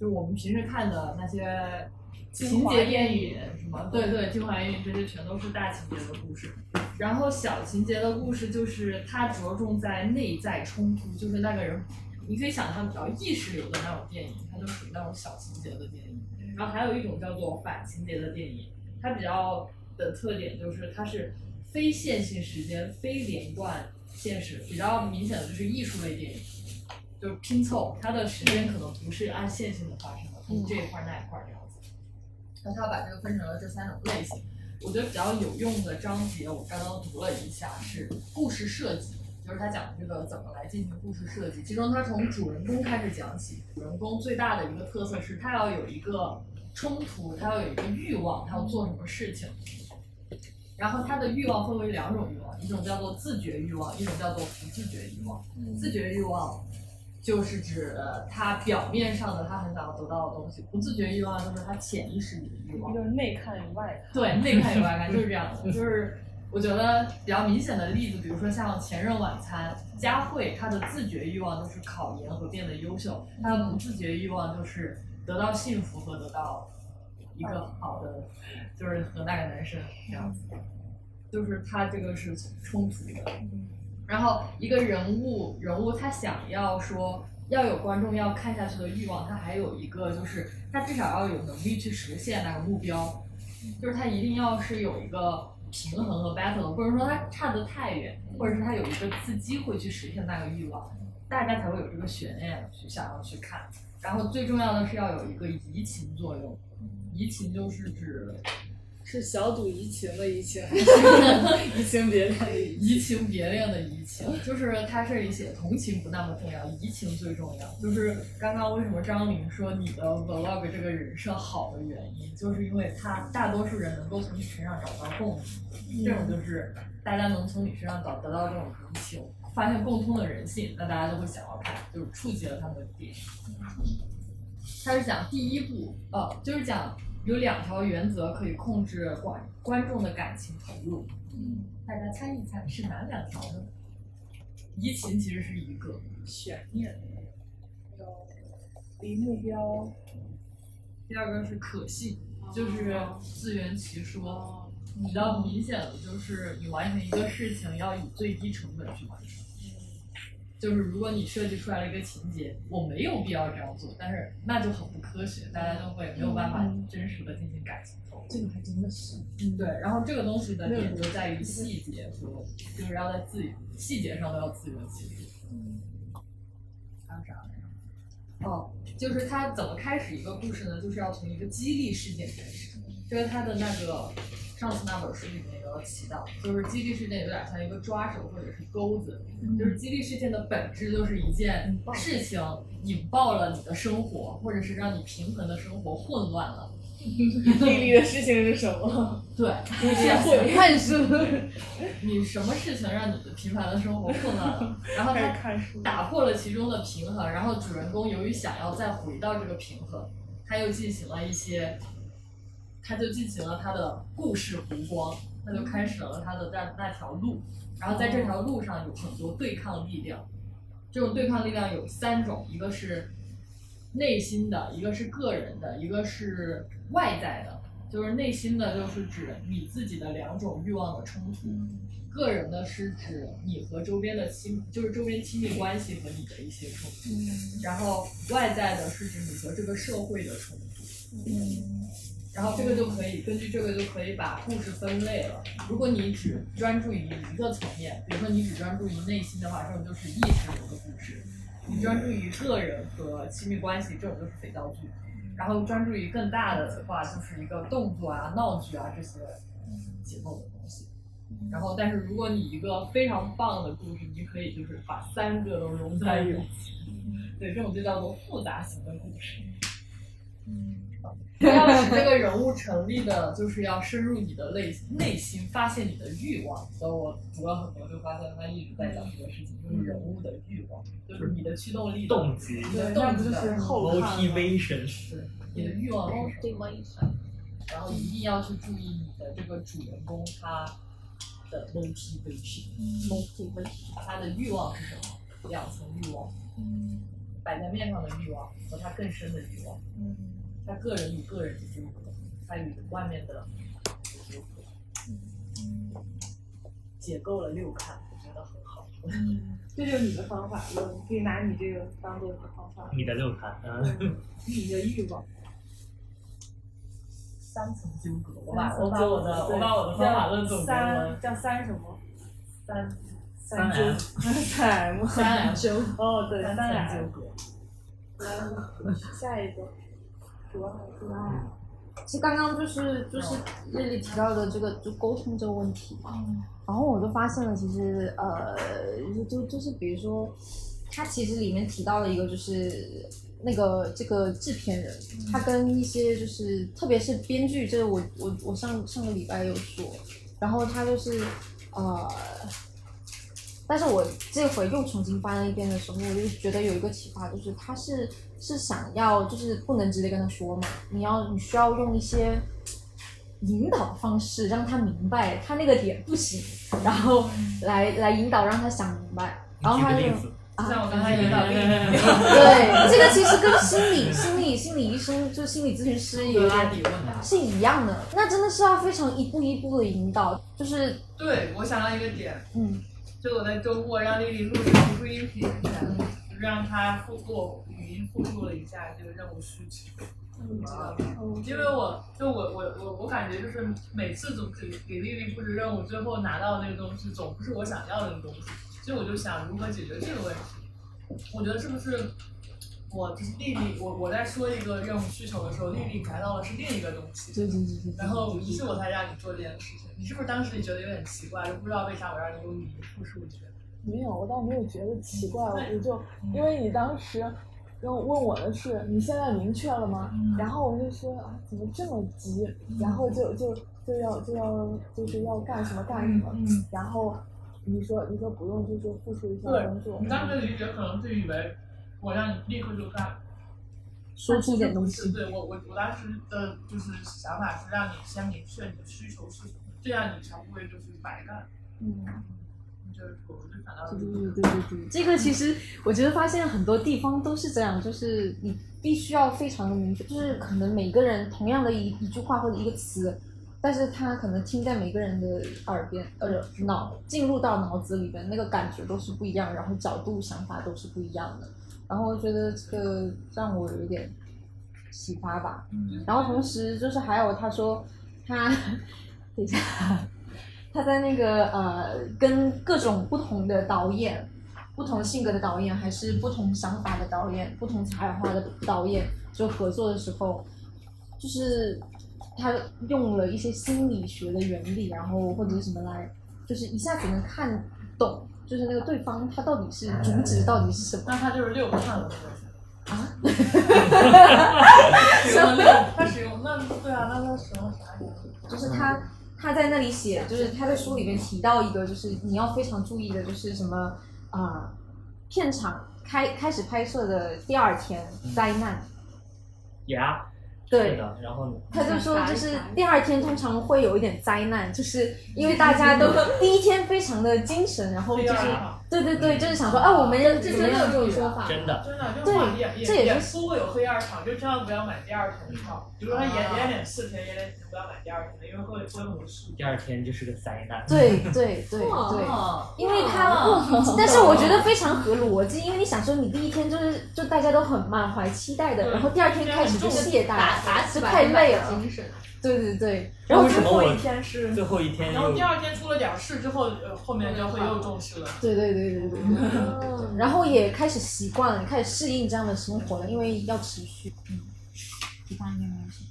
就是我们平时看的那些情节电影什么，对对，精华电影这些全都是大情节的故事。然后小情节的故事就是它着重在内在冲突，就是那个人，你可以想象比较意识流的那种电影，它就属于那种小情节的电影。然后还有一种叫做反情节的电影，它比较的特点就是它是非线性时间、非连贯现实，比较明显的就是艺术类电影，就是拼凑，它的时间可能不是按线性的发生的，从这一块儿那一块儿这样子。那它把这个分成了这三种类型。我觉得比较有用的章节，我刚刚读了一下，是故事设计，就是他讲这个怎么来进行故事设计。其中他从主人公开始讲起，主人公最大的一个特色是他要有一个冲突，他要有一个欲望，他要做什么事情。然后他的欲望分为两种欲望，一种叫做自觉欲望，一种叫做不自觉欲望。自觉欲望就是指他表面上的他很想要得到的东西，不自觉欲望就是他潜意识里的欲望。就是内看与外看。对，内看与外看就是这样的，就是我觉得比较明显的例子，比如说像《前任晚餐》，佳慧她的自觉欲望就是考研和变得优秀，她的不自觉欲望就是得到幸福和得到一个好的，就是和那个男生这样子，就是他这个是冲突的。然后一个人物人物他想要说要有观众要看下去的欲望，他还有一个就是他至少要有能力去实现那个目标，就是他一定要是有一个平衡和 battle，不能说他差得太远，或者是他有一个次机会去实现那个欲望，大家才会有这个悬念去想要去看。然后最重要的是要有一个移情作用，移情就是指是小赌怡情的怡情，移情别恋的移情？别恋的移情，就是他这里写同情不那么重要，移情最重要。就是刚刚为什么张琳说你的 vlog 这个人设好的原因，就是因为他大多数人能够从你身上找到共鸣，这种就是大家能从你身上找得到这种移情，发现共通的人性，那大家都会想要看，就是触及了他们的点。他是讲第一步，哦，就是讲有两条原则可以控制观观众的感情投入。嗯，大家猜一猜是哪两条呢？移情其实是一个，悬念，有离目标，第二个是可信，就是自圆其说。比较明显的就是你完成一个事情要以最低成本去完成。就是如果你设计出来了一个情节，我没有必要这样做，但是那就很不科学，大家就会没有办法真实的进行感情投入。这个还真的是，嗯，对。然后这个东西的点就在于细节和，就是要在自己细节上都要自圆其说。嗯。还有啥来着？哦，就是他怎么开始一个故事呢？就是要从一个激励事件开始。就是他的那个上次那本书里面有提到，就是激励事件有点像一个抓手或者是钩子，就是激励事件的本质就是一件事情引爆了你的生活，或者是让你平衡的生活混乱了。丽丽的事情是什么？对，会看书。你什么事情让你的平凡的生活混乱了？然后 他打破了其中的平衡，然后主人公由于想要再回到这个平衡，他又进行了一些。他就进行了他的故事弧光，他就开始了他的那那条路，然后在这条路上有很多对抗力量，这种对抗力量有三种，一个是内心的，一个是个人的，一个是外在的。就是内心的，就是指你自己的两种欲望的冲突；个人的是指你和周边的亲，就是周边亲密关系和你的一些冲突；然后外在的是指你和这个社会的冲突。嗯。然后这个就可以根据这个就可以把故事分类了。如果你只专注于一个层面，比如说你只专注于内心的话，这种就是意识流的故事；你专注于个人和亲密关系，这种就是肥皂剧；然后专注于更大的话，就是一个动作啊、闹剧啊这些，结构的东西。然后，但是如果你一个非常棒的故事，你可以就是把三个都融在一起，对，这种就叫做复杂型的故事。嗯要使这个人物成立的，就是要深入你的内内心，发现你的欲望。所以我读了很多，就发现他一直在讲这个事情，就是人物的欲望，就是你的驱动力、动机动机不就是后看吗？motivation 是你的欲望是什么？然后一定要去注意你的这个主人公他的 motivation，motivation，他的欲望是什么？两层欲望，摆在面上的欲望和他更深的欲望，他个人与个人的纠葛，他与外面的纠葛，解构了六看，我觉得很好。这就是你的方法，我可以拿你这个当做一个方法。你的六看，嗯，你的欲望，三层纠葛，我把我把我的我把我的方法论总结了三叫三什么？三三纠 三 M 三 M 纠哦，对，三三层 M 纠葛。来，下一个，主要主要其实刚刚就是就是丽丽提到的这个就沟通这个问题嘛，然后我就发现了，其实呃，就就就是比如说，他其实里面提到了一个就是那个这个制片人，他跟一些就是特别是编剧，这个我我我上上个礼拜有说，然后他就是呃。但是我这回又重新翻了一遍的时候，我就觉得有一个启发，就是他是是想要，就是不能直接跟他说嘛，你要你需要用一些引导的方式让他明白他那个点不行，然后来来引导让他想明白，然后他就啊，像我刚才引导给你，对，这个其实跟心理心理心理医生就心理咨询师也。是一样的，那真的是要非常一步一步的引导，就是对，我想到一个点，嗯就我在周末让丽丽录这个读书音频之前，就让她复给我语音复述了一下这个任务需求。你知道吗？因为我就我我我我感觉就是每次总给给丽丽布置任务，最后拿到那个东西总不是我想要的那个东西，所以我就想如何解决这个问题。我觉得是不是我就是丽丽，我我在说一个任务需求的时候，丽丽达到的是另一个东西。对对对对，然后于是我才让你做这件事情。你是不是当时觉得有点奇怪，就不知道为啥我让你用语音复述一遍？没有，我倒没有觉得奇怪，我就因为你当时跟我问我的是你现在明确了吗？然后我就说啊，怎么这么急？然后就就就要就要就是要干什么干什么，然后你说你说不用，就是复述一下工作。你当时的理解可能就以为我让你立刻就干，说出点东西，对我我我当时的就是想法是让你先明确你的需求是什么，这样你才不会就是白干。嗯。就是我就想到对对对对对对，这个其实我觉得发现很多地方都是这样，就是你必须要非常的明确，就是可能每个人同样的一一句话或者一个词，但是他可能听在每个人的耳边，呃，脑进入到脑子里边，那个感觉都是不一样，然后角度想法都是不一样的，然后我觉得这个让我有一点启发吧。然后同时就是还有他说他，等一下。他在那个呃，跟各种不同的导演、不同性格的导演，还是不同想法的导演、不同才华的导演，就合作的时候，就是他用了一些心理学的原理，然后或者是什么来，就是一下子能看懂，就是那个对方他到底是主旨到底是什么。那他就是六看了，啊？使 用六，他使用那对啊，那他使用啥？就是他他在那里写，就是他在书里面提到一个，就是你要非常注意的，就是什么啊、呃片场开开始拍摄的第二天灾难，呀，对，然后？他就说，就是第二天通常会有一点灾难，就是因为大家都第一天非常的精神，然后就是对对对，就是想说啊，我们这真的有这种说法？真的，真的，就对这也是演出会有黑二场，就千万不要买第二天的票。比如说他演演演四天，演演不要买第二天的，因为会会很多事。第二天就是个灾难。对对对对。哦因为他，但是我觉得非常合逻辑，因为你想说你第一天就是就大家都很满怀期待的，然后第二天开始就懈怠，就太累了，精神。对对对，然后最后一天是最后一天然后第二天出了点事之后，呃，后面就会又重视了。对对对对对对，然后也开始习惯了，开始适应这样的生活了，因为要持续。嗯，其他应该没有什么。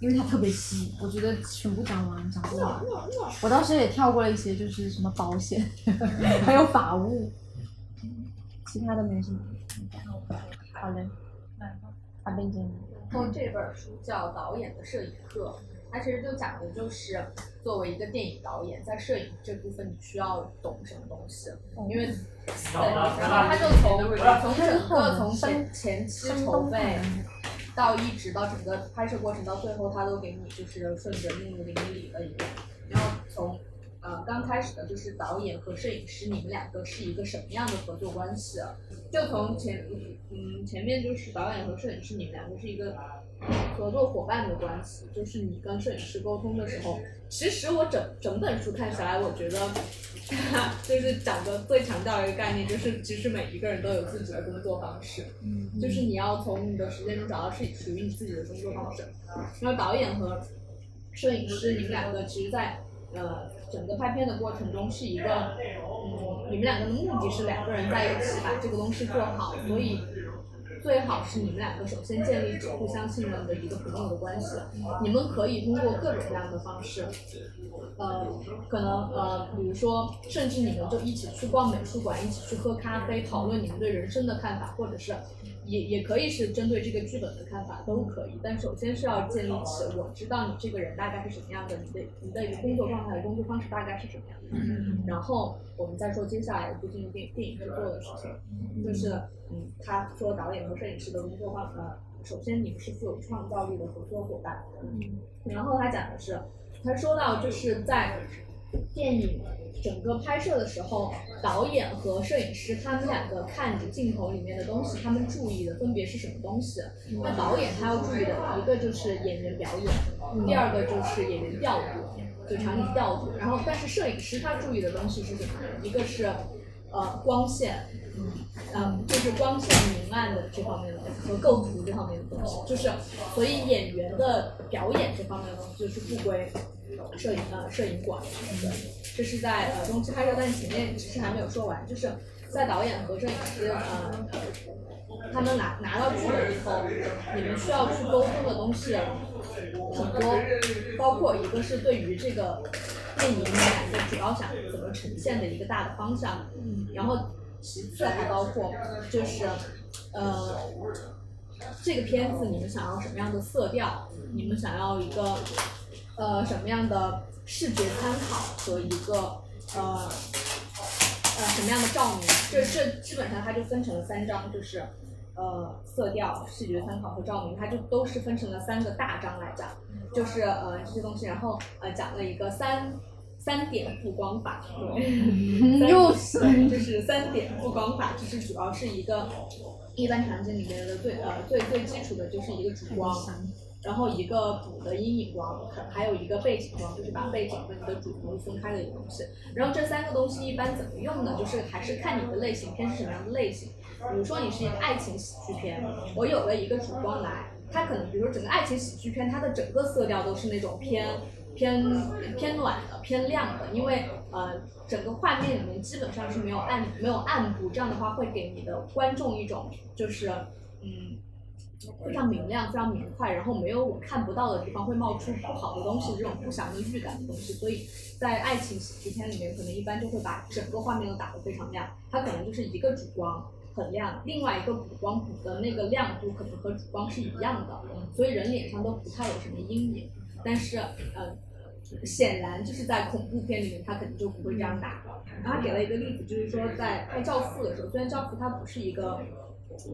因为它特别细，我觉得全部讲完讲不完。我当时也跳过了一些，就是什么保险，还有法务，其他的没什么。好嘞，来吧阿边见。然后这本书叫《导演的摄影课》，它其实就讲的就是作为一个电影导演，在摄影这部分你需要懂什么东西，因为对，然后他就从从整个从前前期筹备。到一直到整个拍摄过程到最后，他都给你就是顺着那个给你理了一遍。然后从呃刚开始的就是导演和摄影师，你们两个是一个什么样的合作关系？就从前嗯前面就是导演和摄影师，你们两个是一个合作伙伴的关系。就是你跟摄影师沟通的时候，其实我整整本书看下来，我觉得 就是讲的最强调一个概念，就是其实每一个人都有自己的工作方式。就是你要从你的时间中找到是属于你自己的工作方式。然后导演和摄影师，你们两个其实，在呃整个拍片的过程中是一个，嗯，你们两个的目的是两个人在一起把这个东西做好，所以最好是你们两个首先建立起互相信任的一个朋友的关系。你们可以通过各种各样的方式，呃，可能呃，比如说，甚至你们就一起去逛美术馆，一起去喝咖啡，讨论你们对人生的看法，或者是。也也可以是针对这个剧本的看法，都可以。但首先是要建立起我知道你这个人大概是什么样的，你的你的一个工作状态、工作方式大概是什么样的。然后我们再说接下来就进入电电影制作的事情，就是嗯，他说导演和摄影师的工作方呃，首先你们是富有创造力的合作伙伴。嗯然后他讲的是，他说到就是在电影。整个拍摄的时候，导演和摄影师他们两个看着镜头里面的东西，他们注意的分别是什么东西？那导演他要注意的一个就是演员表演，第二个就是演员调度，就场景调度。然后，但是摄影师他注意的东西是什么？一个是呃光线，嗯，就是光线明暗的这方面的东西和构图这方面的东西。就是所以演员的表演这方面的东西就是不归摄影呃摄影馆。对。这是在呃中期拍摄，但前面其实还没有说完，就是在导演和摄影师呃，他们拿拿到剧本以后，你们需要去沟通的东西很多，包括一个是对于这个电影两个主要想怎么呈现的一个大的方向，然后其次还包括就是呃这个片子你们想要什么样的色调，你们想要一个呃什么样的。视觉参考和一个呃呃什么样的照明，这这基本上它就分成了三章，就是呃色调、视觉参考和照明，它就都是分成了三个大章来讲，就是呃这些东西，然后呃讲了一个三三点布光法，对，又是就是三点布光法，就是主要是一个一般场景里面的最呃最最基础的就是一个主光。然后一个补的阴影光，还有一个背景光，就是把背景和你的主人物分开的一个东西。然后这三个东西一般怎么用呢？就是还是看你的类型片是什么样的类型。比如说你是一个爱情喜剧片，我有了一个主光来，它可能比如说整个爱情喜剧片，它的整个色调都是那种偏偏偏暖的、偏亮的，因为呃整个画面里面基本上是没有暗没有暗部，这样的话会给你的观众一种就是嗯。非常明亮，非常明快，然后没有我看不到的地方会冒出不好的东西，这种不祥的预感的东西。所以在爱情喜剧片里面，可能一般就会把整个画面都打得非常亮。它可能就是一个主光很亮，另外一个补光补的那个亮度可能和主光是一样的，所以人脸上都不太有什么阴影。但是呃，显然就是在恐怖片里面，它肯定就不会这样打。然后他给了一个例子，就是说在拍《教父》的时候，虽然《教父》它不是一个。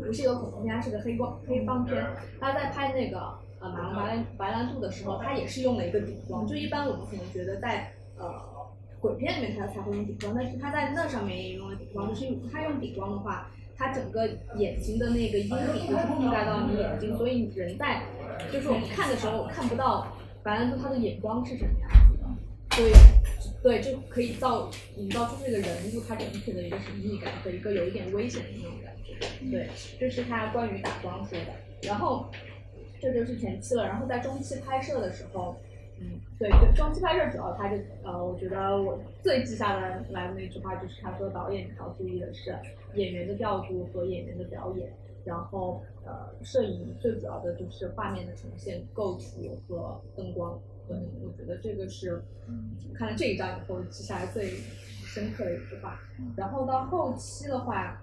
不是一个恐怖片，它是个黑光黑帮片。他在拍那个呃马龙白兰白兰度的时候，他也是用了一个顶光。就一般我们可能觉得在呃鬼片里面他才会用顶光，但是他在那上面也用了顶光。就是他用顶光的话，他整个眼睛的那个阴影就是覆盖到你眼睛，所以人在就是我们看的时候看不到白兰度他的眼光是什么样子的，所以对就可以造营造出这个人物他整体的一个神秘感和一个有一点危险的那种感觉。对，这是他关于打光说的。然后这就是前期了。然后在中期拍摄的时候，嗯，对，就中期拍摄主要他就呃，我觉得我最记下来来的那句话就是他说导演要注意的是演员的调度和演员的表演。然后呃，摄影最主要的就是画面的呈现、构图和灯光。对，我觉得这个是看了这一章以后记下来最深刻的一句话。然后到后期的话，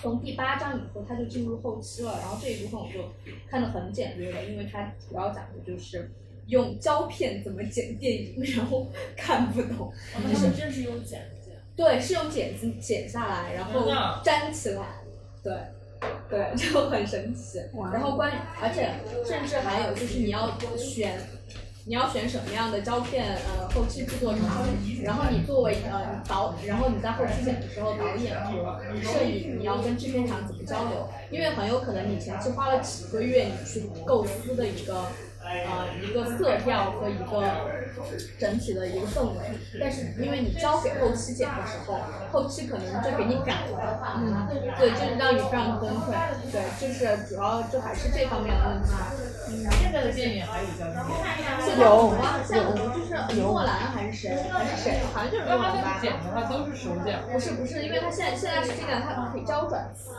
从第八章以后他就进入后期了，然后这一部分我就看得很简略了，因为它主要讲的就是用胶片怎么剪电影，然后看不懂。他们真是用剪子剪。对，是用剪子剪下来，然后粘起来，对，对，就很神奇。然后关于，而且甚至还有就是你要选，你要选什么样的胶片，呃，后期制作成，然后你作为呃导，然后你在后期剪的时候，导演和摄影你要跟制片厂怎么交流？因为很有可能你前期花了几个月，你去构思的一个。呃，一个色调和一个整体的一个氛围，但是因为你交给后期剪的时候，后期可能就给你改了，嗯，对，就是让你非常崩溃，对，就是主要就还是这方面的问题。现在的电影还有胶片？有啊，像就是诺兰还是谁还是谁，好像就是诺兰吧。剪的话都是手剪。不是不是，因为他现在现在是这样，他可以胶转磁，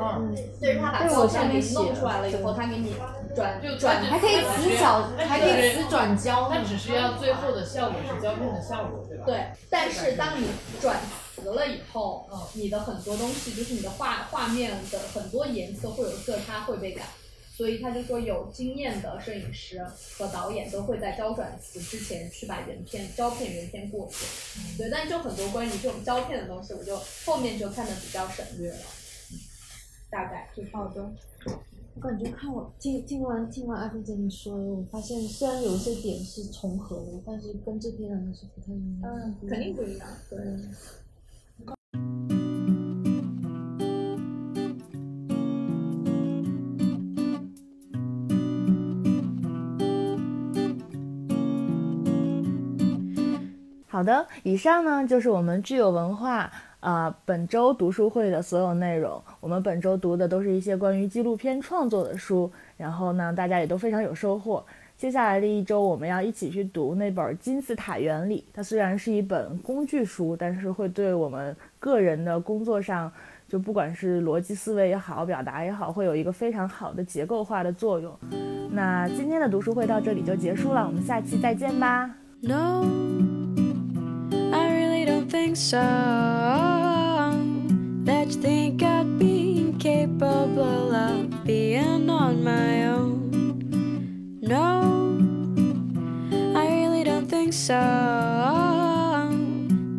嗯，对，他把胶片给弄出来了以后，他给你转就转，还可以磁角，还可以磁转胶，它只是要最后的效果是胶片的效果，对吧？对，但是当你转磁了以后，嗯，你的很多东西就是你的画画面的很多颜色会有色差会被改，所以他就说有经验的摄影师和导演都会在胶转磁之前去把原片胶片原片过去，对，但就很多关于这种胶片的东西，我就后面就看的比较省略了，大概就好的。我感觉看我听听完听完阿飞姐你说的，我发现虽然有一些点是重合的，但是跟这篇还是不太一样。嗯，肯定不一样。对。好的，以上呢就是我们具有文化啊本周读书会的所有内容。我们本周读的都是一些关于纪录片创作的书，然后呢大家也都非常有收获。接下来的一周，我们要一起去读那本《金字塔原理》。它虽然是一本工具书，但是会对我们个人的工作上，就不管是逻辑思维也好，表达也好，会有一个非常好的结构化的作用。那今天的读书会到这里就结束了，我们下期再见吧。No, think so. That you think I'd be capable of being on my own. No, I really don't think so.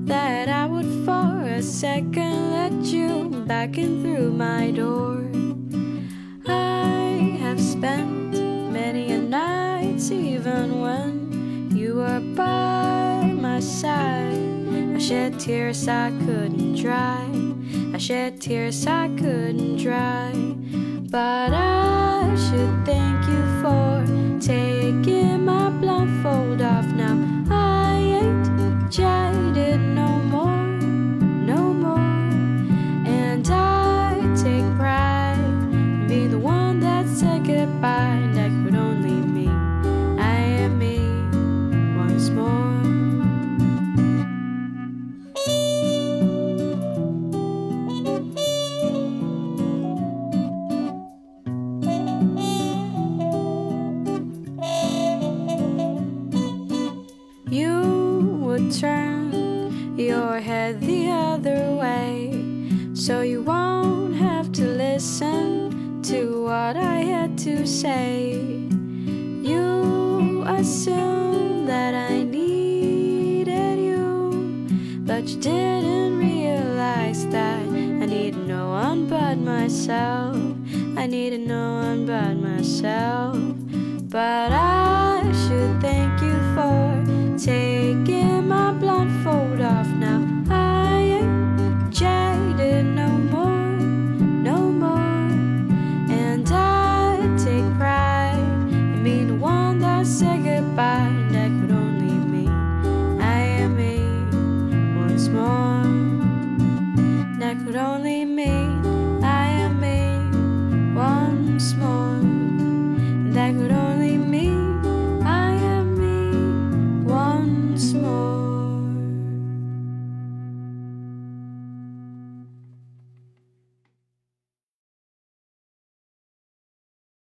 That I would for a second let you back in through my door. I have spent many a nights, even when you were by my side. I shed tears I couldn't dry. I shed tears I couldn't dry. But I should thank you for taking